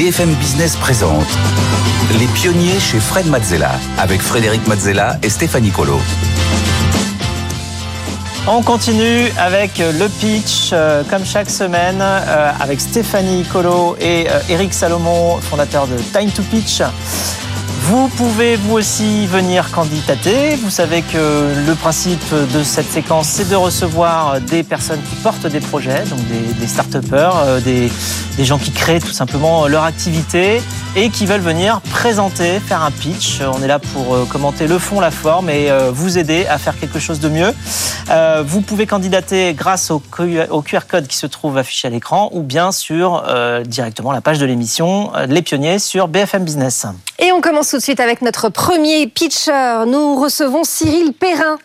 BFM Business présente Les pionniers chez Fred Mazzella avec Frédéric Mazzella et Stéphanie Colo. On continue avec le pitch, euh, comme chaque semaine, euh, avec Stéphanie Colo et euh, Eric Salomon, fondateur de Time to Pitch. Vous pouvez vous aussi venir candidater. Vous savez que le principe de cette séquence, c'est de recevoir des personnes qui portent des projets, donc des, des start-upers, des, des gens qui créent tout simplement leur activité et qui veulent venir présenter, faire un pitch. On est là pour euh, commenter le fond, la forme et euh, vous aider à faire quelque chose de mieux. Euh, vous pouvez candidater grâce au QR code qui se trouve affiché à l'écran ou bien sur directement la page de l'émission Les Pionniers sur BFM Business. Et on commence de suite avec notre premier pitcher. Nous recevons Cyril Perrin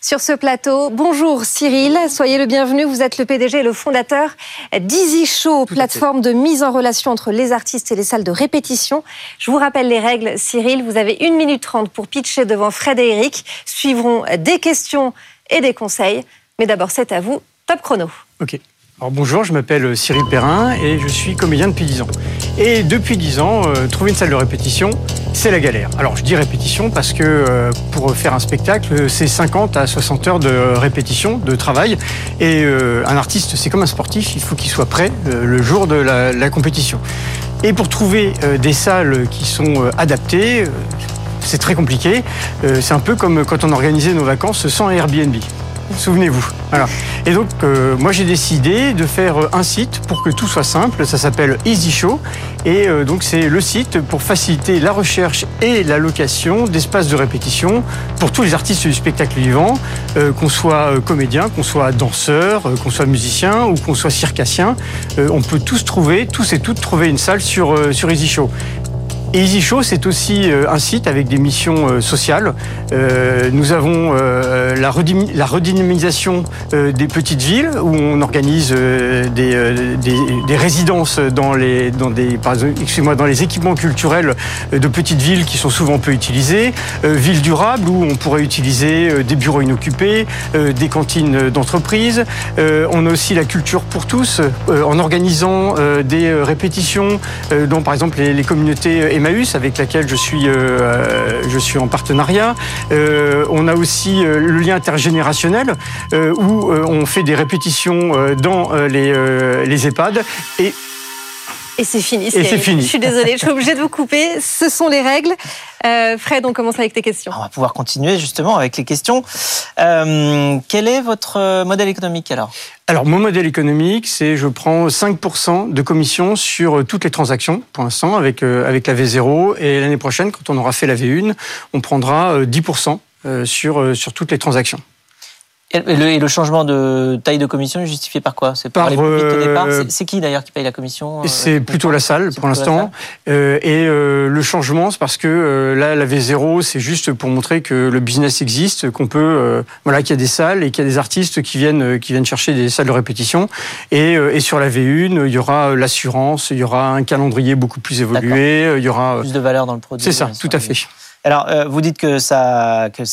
sur ce plateau. Bonjour Cyril, soyez le bienvenu. Vous êtes le PDG et le fondateur d'Easy Show, plateforme de mise en relation entre les artistes et les salles de répétition. Je vous rappelle les règles, Cyril. Vous avez une minute trente pour pitcher devant Fred et Eric. Suivront des questions et des conseils. Mais d'abord, c'est à vous. Top chrono. Ok. Alors bonjour, je m'appelle Cyril Perrin et je suis comédien depuis 10 ans. Et depuis 10 ans, euh, trouver une salle de répétition, c'est la galère. Alors je dis répétition parce que euh, pour faire un spectacle, c'est 50 à 60 heures de répétition, de travail. Et euh, un artiste, c'est comme un sportif, il faut qu'il soit prêt le jour de la, compétition. Et pour trouver des salles qui sont adaptées, c'est très compliqué. c'est un peu comme quand on organisait nos vacances sans Airbnb. Souvenez-vous. Voilà. Et donc, euh, moi, j'ai décidé de faire euh, un site pour que tout soit simple. Ça s'appelle Easy Show. Et euh, donc, c'est le site pour faciliter la recherche et la location d'espaces de répétition pour tous les artistes du spectacle vivant, qu'on soit comédien, qu'on soit danseur, qu'on soit musicien ou qu'on soit circassien. on peut tous trouver, tous et toutes trouver une salle sur, sur Easy Show. Easy Show, c'est aussi euh, un site avec des missions euh, sociales. Euh, nous avons la, redynamisation des petites villes où on organise des, résidences dans les, dans des, dans les équipements culturels de petites villes qui sont souvent peu utilisées. Ville durable où on pourrait utiliser des bureaux inoccupés, des cantines d'entreprise. on a aussi la culture pour tous en organisant des répétitions dont par exemple les, les communautés Emmaüs avec laquelle je suis, euh, je suis en partenariat. Euh, on a aussi euh, le lien intergénérationnel où on fait des répétitions dans les, les EHPAD et et c'est fini. Et c'est fini. Je suis désolée, je suis obligée de vous couper. Ce sont les règles. Fred, on commence avec tes questions. On va pouvoir continuer justement avec les questions. quel est votre modèle économique alors? Alors, mon modèle économique, c'est je prends 5% de commission sur toutes les transactions, pour l'instant, avec, euh, avec la V0. Et l'année prochaine, quand on aura fait la V1, on prendra 10% euh, sur, euh, sur toutes les transactions. Et le, changement de taille de commission est justifié par quoi? C'est par, les plus vite au départ? Euh, C'est qui d'ailleurs qui paye la commission euh, C'est plutôt la salle pour l'instant. Euh, et le changement, c'est parce que là, la V0, c'est juste pour montrer que le business existe, qu'on peut, voilà, qu'il y a des salles et qu'il y a des artistes qui viennent, qui viennent chercher des salles de répétition. Et, et sur la V1, il y aura l'assurance, il y aura un calendrier beaucoup plus évolué, il y aura plus de valeur dans le produit. C'est ça, tout à fait. Alors, vous dites que ça, que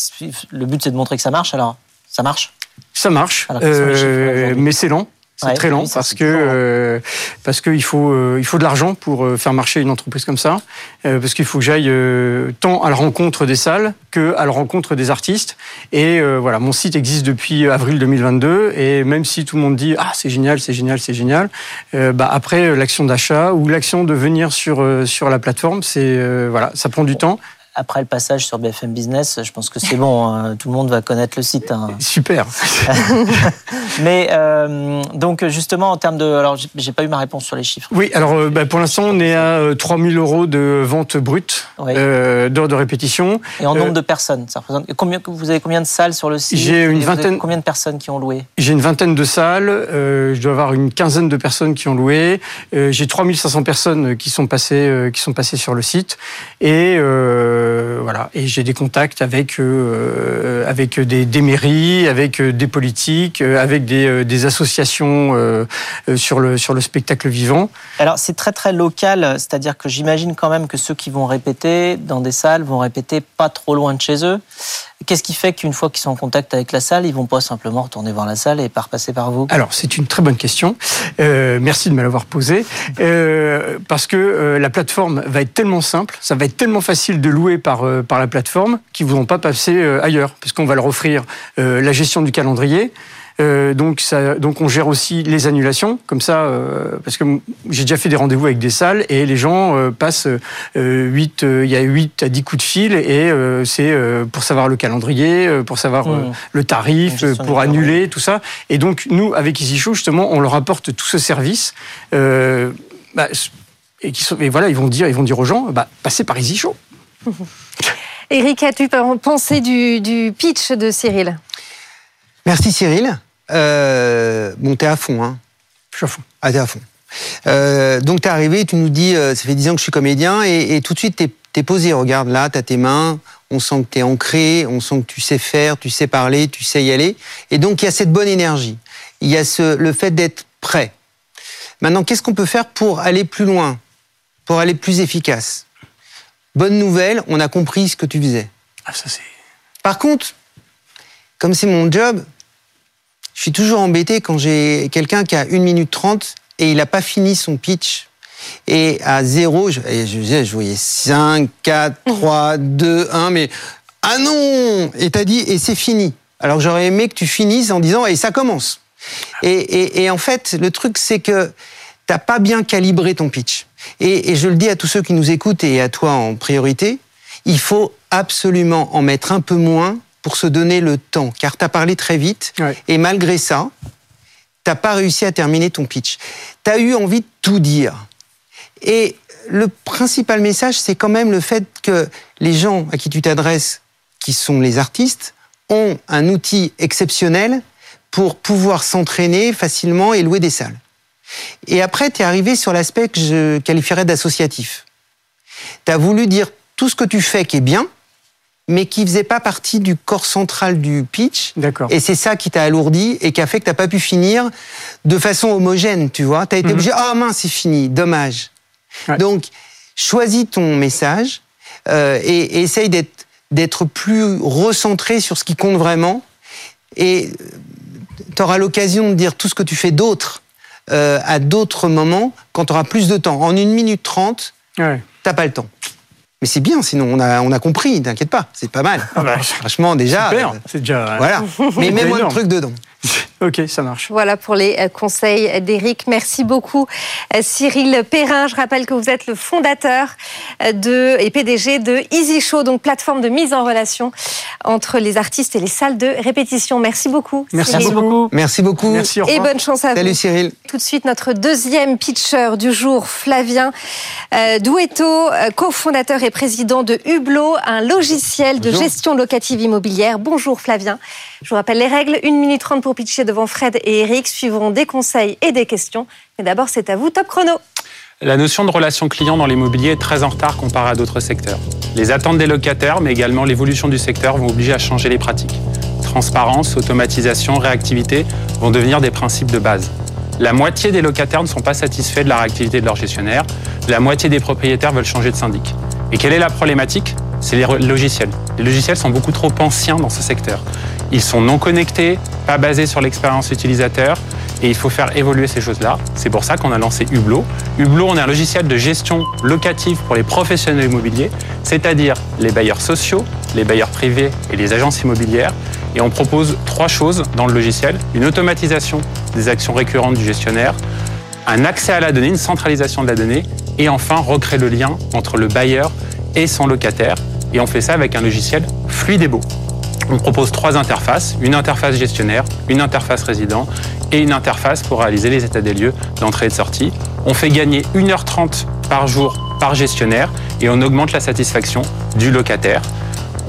le but c'est de montrer que ça marche. Alors, ça marche? Ça marche, euh, mais c'est lent. C'est très lent parce que euh, parce qu'il faut euh, il faut de l'argent pour faire marcher une entreprise comme ça parce qu'il faut que j'aille tant à la rencontre des salles que à la rencontre des artistes. Et voilà mon site existe depuis avril 2022 et même si tout le monde dit ah c'est génial c'est génial c'est génial bah après l'action d'achat ou l'action de venir sur sur la plateforme c'est voilà ça prend du temps après le passage sur BFM Business, je pense que c'est bon. Hein. tout le monde va connaître le site. Hein. Super. Mais euh, donc justement en termes de, alors j'ai pas eu ma réponse sur les chiffres. Oui, alors euh, bah, pour l'instant on est à 3000 euh, euros de vente brute d'heures de répétition. Et en nombre de personnes, ça représente combien Vous avez combien de salles sur le site? J'ai une vingtaine. Combien de personnes qui ont loué? J'ai une vingtaine de salles. je dois avoir une quinzaine de personnes qui ont loué. j'ai 3500 personnes qui sont passées qui sont passées sur le site et euh, voilà. Et j'ai des contacts avec euh, avec des, mairies, avec euh, des politiques, avec des, des associations sur, le, sur le spectacle vivant. Alors c'est très très local, c'est-à-dire que j'imagine quand même que ceux qui vont répéter dans des salles vont répéter pas trop loin de chez eux. Qu'est-ce qui fait qu'une fois qu'ils sont en contact avec la salle, ils vont pas simplement retourner voir la salle et pas repasser par vous? Alors c'est une très bonne question. Euh, merci de me l'avoir posée. Euh, parce que euh, la plateforme va être tellement simple, ça va être tellement facile de louer par, euh, par la plateforme qu'ils ne voudront pas passer euh, ailleurs. Parce qu'on va leur offrir la gestion du calendrier, euh, donc, ça, donc on gère aussi les annulations, comme ça, euh, parce que j'ai déjà fait des rendez-vous avec des salles et les gens euh, passent 8, il y a 8 à 10 coups de fil et c'est pour savoir le calendrier, pour savoir mmh. le tarif, pour annuler, tout ça. Et donc nous, avec EasyShow, justement, on leur apporte tout ce service. Bah, et, qui et voilà, ils vont dire, ils vont dire aux gens, bah, passez par EasyShow. Eric, as-tu pensé du, du pitch de Cyril? Merci Cyril. Euh, bon, t'es à fond, hein Je suis à fond. Ah, t'es à fond. Euh, donc, t'es arrivé, tu nous dis, euh, ça fait 10 ans que je suis comédien, et, tout de suite, t'es es posé. Regarde là, t'as tes mains, on sent que t'es ancré, on sent que tu sais faire, tu sais parler, tu sais y aller. Et donc, il y a cette bonne énergie. Il y a ce, le fait d'être prêt. Maintenant, qu'est-ce qu'on peut faire pour aller plus loin, pour aller plus efficace? Bonne nouvelle, on a compris ce que tu faisais. Ah, ça c'est. Par contre, comme c'est mon job, je suis toujours embêté quand j'ai quelqu'un qui a 1 minute 30 et il n'a pas fini son pitch. Et à zéro, je, je, je voyais 5, 4, 3, 2, 1, mais ah non Et t'as dit, et c'est fini. Alors j'aurais aimé que tu finisses en disant, et ça commence. Et, et, et en fait, le truc, c'est que t'as pas bien calibré ton pitch. Et, et je le dis à tous ceux qui nous écoutent et à toi en priorité, il faut absolument en mettre un peu moins pour se donner le temps, car tu as parlé très vite, et malgré ça, tu n'as pas réussi à terminer ton pitch. Tu as eu envie de tout dire. Et le principal message, c'est quand même le fait que les gens à qui tu t'adresses, qui sont les artistes, ont un outil exceptionnel pour pouvoir s'entraîner facilement et louer des salles. Et après, tu es arrivé sur l'aspect que je qualifierais d'associatif. Tu as voulu dire tout ce que tu fais qui est bien, mais qui faisait pas partie du corps central du pitch. D'accord. Et c'est ça qui t'a alourdi et qui a fait que t'as pas pu finir de façon homogène, tu vois. T'as été mhm. obligé, oh, mince, c'est fini, dommage. Donc, choisis ton message euh, et, et, essaye d'être plus recentré sur ce qui compte vraiment. Et tu auras l'occasion de dire tout ce que tu fais d'autre euh, à d'autres moments quand tu auras plus de temps. En une minute trente, ouais. t'as pas le temps. Mais c'est bien, sinon on a, on a compris, t'inquiète pas, c'est pas mal. Ah bah, Franchement, déjà. Super, euh, c'est déjà. Voilà. Mais mets-moi le truc dedans. Ok, ça marche. Voilà pour les euh, conseils d'Éric. Merci beaucoup, euh, Cyril Perrin. Je rappelle que vous êtes le fondateur euh, de, et PDG de Easy Show, donc plateforme de mise en relation entre les artistes et les salles de répétition. Merci beaucoup. Merci beaucoup. Merci beaucoup. Merci, et bonne chance à vous. Salut Cyril. Tout de suite, notre deuxième pitcher du jour, Flavien Douetto, cofondateur et président de Hublot, un logiciel de gestion locative immobilière. Bonjour Flavien. Je vous rappelle les règles. Une minute trente pour pitcher devant Fred et Eric. Suivront des conseils et des questions. Mais d'abord, c'est à vous, top chrono. La notion de relation client dans l'immobilier est très en retard comparé à d'autres secteurs. Les attentes des locataires, mais également l'évolution du secteur vont obliger à changer les pratiques. Transparence, automatisation, réactivité vont devenir des principes de base. La moitié des locataires ne sont pas satisfaits de la réactivité de leur gestionnaire. La moitié des propriétaires veulent changer de syndic. Et quelle est la problématique? C'est les logiciels. Les logiciels sont beaucoup trop anciens dans ce secteur. Ils sont non connectés, pas basés sur l'expérience utilisateur, et il faut faire évoluer ces choses-là. C'est pour ça qu'on a lancé Hublot. Hublot, on est un logiciel de gestion locative pour les professionnels immobiliers, c'est-à-dire les bailleurs sociaux, les bailleurs privés et les agences immobilières. Et on propose trois choses dans le logiciel. Une automatisation des actions récurrentes du gestionnaire, un accès à la donnée, une centralisation de la donnée, et enfin recréer le lien entre le bailleur et son locataire. Et on fait ça avec un logiciel fluide et beau. On propose trois interfaces, une interface gestionnaire, une interface résident et une interface pour réaliser les états des lieux d'entrée et de sortie. On fait gagner 1h30 par jour par gestionnaire et on augmente la satisfaction du locataire.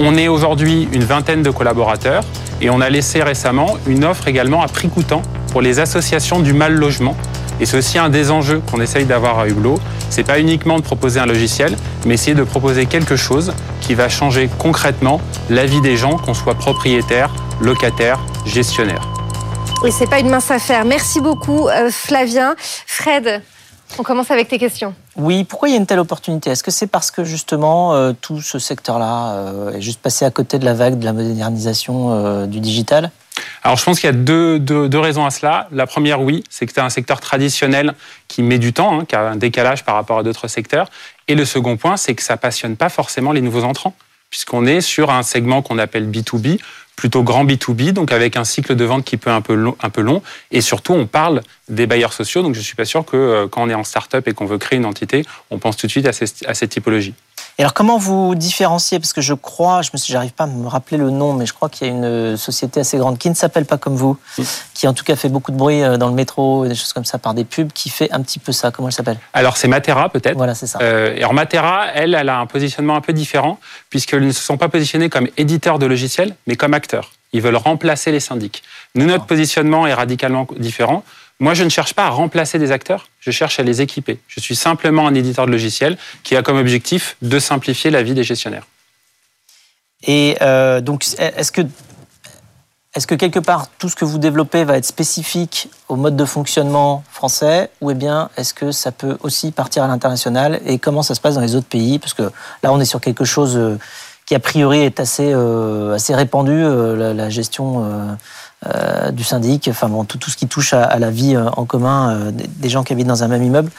On est aujourd'hui une vingtaine de collaborateurs et on a laissé récemment une offre également à prix coûtant pour les associations du mal logement. Et c'est aussi un des enjeux qu'on essaye d'avoir à Hublot. C'est pas uniquement de proposer un logiciel, mais essayer de proposer quelque chose qui va changer concrètement la vie des gens, qu'on soit propriétaire, locataire, gestionnaire. Et c'est pas une mince affaire. Merci beaucoup, euh, Flavien. Fred, on commence avec tes questions. Oui, pourquoi il y a une telle opportunité? Est-ce que c'est parce que justement euh, tout ce secteur-là euh, est juste passé à côté de la vague de la modernisation euh, du digital? Alors je pense qu'il y a deux, deux- deux raisons à cela. La première, oui, c'est que c'est un secteur traditionnel qui met du temps, hein, qui a un décalage par rapport à d'autres secteurs. Et le second point, c'est que ça passionne pas forcément les nouveaux entrants, puisqu'on est sur un segment qu'on appelle B2B, plutôt grand B2B, donc avec un cycle de vente qui peut un peu long, un peu long. Et surtout, on parle des bailleurs sociaux, donc je suis pas sûr que euh, quand on est en start-up et qu'on veut créer une entité, on pense tout de suite à cette typologie. Et alors comment vous différenciez? Parce que je crois, je me suis, j'arrive pas à me rappeler le nom, mais je crois qu'il y a une euh, société assez grande qui ne s'appelle pas comme vous, qui en tout cas fait beaucoup de bruit euh, dans le métro et des choses comme ça par des pubs, qui fait un petit peu ça. Comment elle s'appelle? Alors c'est Matera peut-être. Voilà, c'est ça. Euh, et alors Matera, elle, elle a un positionnement un peu différent, puisqu'ils ne se sont pas positionnés comme éditeurs de logiciels, mais comme acteurs. Ils veulent remplacer les syndics. Nous, notre positionnement est radicalement différent. Moi, je ne cherche pas à remplacer des acteurs, je cherche à les équiper. Je suis simplement un éditeur de logiciels qui a comme objectif de simplifier la vie des gestionnaires. Et euh, donc, est-ce que, est-ce que quelque part, tout ce que vous développez va être spécifique au mode de fonctionnement français ou eh bien est-ce que ça peut aussi partir à l'international Et comment ça se passe dans les autres pays? Parce que là, on est sur quelque chose euh, qui, a priori, est assez, euh, assez répandu, la gestion euh, du syndic, enfin bon, tout, ce qui touche à, la vie euh, en commun euh, des, gens qui habitent dans un même immeuble.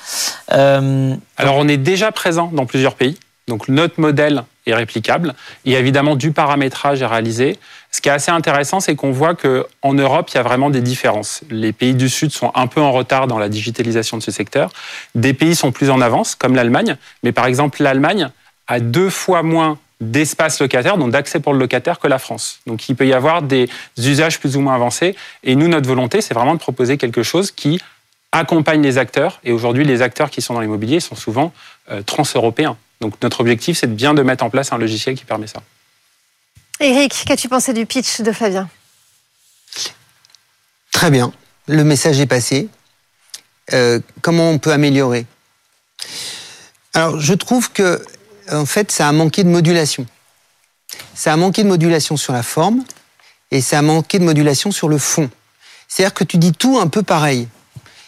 Alors, on est déjà présent dans plusieurs pays. Donc, notre modèle est réplicable. Il y a évidemment du paramétrage à réaliser. Ce qui est assez intéressant, c'est qu'on voit qu'en Europe, il y a vraiment des différences. Les pays du Sud sont un peu en retard dans la digitalisation de ce secteur. Des pays sont plus en avance, comme l'Allemagne. Mais par exemple, l'Allemagne a deux fois moins d'espace locataire, donc d'accès pour le locataire, que la France. Donc il peut y avoir des usages plus ou moins avancés. Et nous, notre volonté, c'est vraiment de proposer quelque chose qui accompagne les acteurs. Et aujourd'hui, les acteurs qui sont dans l'immobilier sont souvent euh, trans-européens. Donc notre objectif, c'est de bien de mettre en place un logiciel qui permet ça. Eric, qu'as-tu pensé du pitch de Flavien Très bien. Le message est passé. Euh, comment on peut améliorer? Alors, je trouve que, en fait, ça a manqué de modulation. Ça a manqué de modulation sur la forme et ça a manqué de modulation sur le fond. C'est-à-dire que tu dis tout un peu pareil.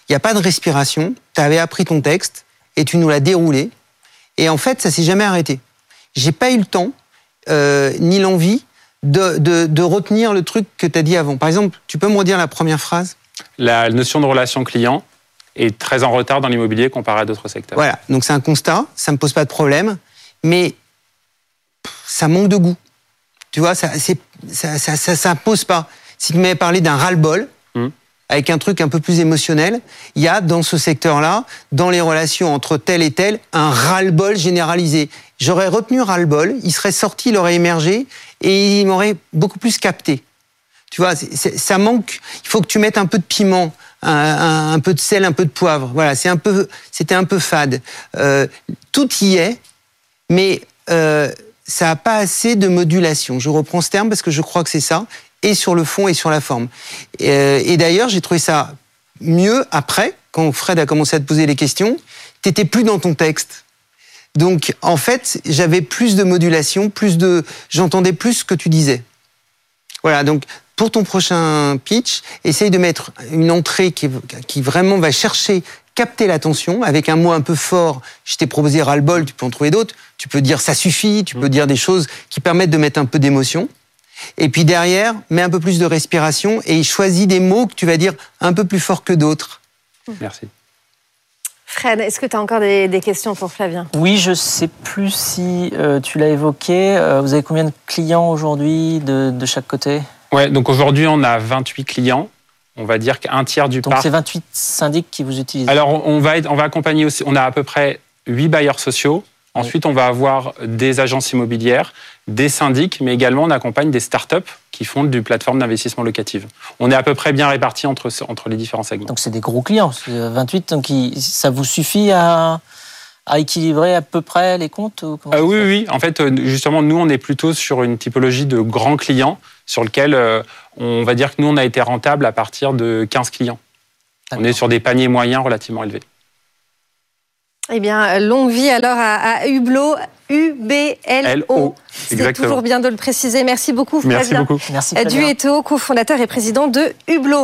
Il n'y a pas de respiration. Tu avais appris ton texte et tu nous l'as déroulé. Et en fait, ça s'est jamais arrêté. J'ai pas eu le temps euh, ni l'envie de, de, de retenir le truc que tu as dit avant. Par exemple, tu peux me redire la première phrase? La notion de relation client est très en retard dans l'immobilier comparé à d'autres secteurs. Voilà, donc c'est un constat, ça me pose pas de problème, mais ça manque de goût. Tu vois, ça ça, ça, ça, ça pose pas. Si tu m'avais parlé d'un ras-le-bol, Mm. avec un truc un peu plus émotionnel, il y a dans ce secteur-là, dans les relations entre tel et tel, un ras-le-bol généralisé. J'aurais retenu ras-le-bol, il serait sorti, il aurait émergé, et il m'aurait beaucoup plus capté. Tu vois, ça manque. Il faut que tu mettes un peu de piment, un, un- un peu de sel, un peu de poivre. Voilà, c'est un peu, c'était un peu fade. Euh, tout y est, mais euh, ça n'a pas assez de modulation. Je reprends ce terme parce que je crois que c'est ça, et sur le fond et sur la forme. Euh, et d'ailleurs, j'ai trouvé ça mieux après, quand Fred a commencé à te poser les questions. T'étais plus dans ton texte. Donc, en fait, j'avais plus de modulation, plus de, j'entendais plus ce que tu disais. Voilà, donc pour ton prochain pitch, essaye de mettre une entrée qui, qui vraiment va chercher, capter l'attention avec un mot un peu fort. Je t'ai proposé ras-le-bol, tu peux en trouver d'autres. Tu peux dire ça suffit, tu peux dire des choses qui permettent de mettre un peu d'émotion. Et puis derrière, mets un peu plus de respiration et choisis des mots que tu vas dire un peu plus fort que d'autres. Merci. Fred, est-ce que tu as encore des, des questions pour Flavien? Oui, je sais plus si euh, tu l'as évoqué. Euh, vous avez combien de clients aujourd'hui de, de chaque côté? Ouais, donc aujourd'hui, on a 28 clients. On va dire qu'un tiers du Donc parc. c'est 28 syndics qui vous utilisent. Alors, on va, être- on va accompagner aussi. On a à peu près 8 bailleurs sociaux. Ensuite, on va avoir des agences immobilières, des syndics, mais également on accompagne des startups qui font du plateforme d'investissement locative. On est à peu près bien répartis entre, entre les différents segments. Donc c'est des gros clients, c'est 28. Donc ça vous suffit à, à équilibrer à peu près les comptes Euh, oui, oui. En fait, euh, justement, nous, on est plutôt sur une typologie de grands clients sur lequel euh, on va dire que nous, on a été rentable à partir de 15 clients. On est sur des paniers moyens relativement élevés. Eh bien, longue vie alors à, à Hublot, U-B-L-O. L-O, C'est exactement. toujours bien de le préciser. Merci beaucoup, Merci Flavien beaucoup. Merci. Flavien. Duetto, cofondateur et président de Hublot.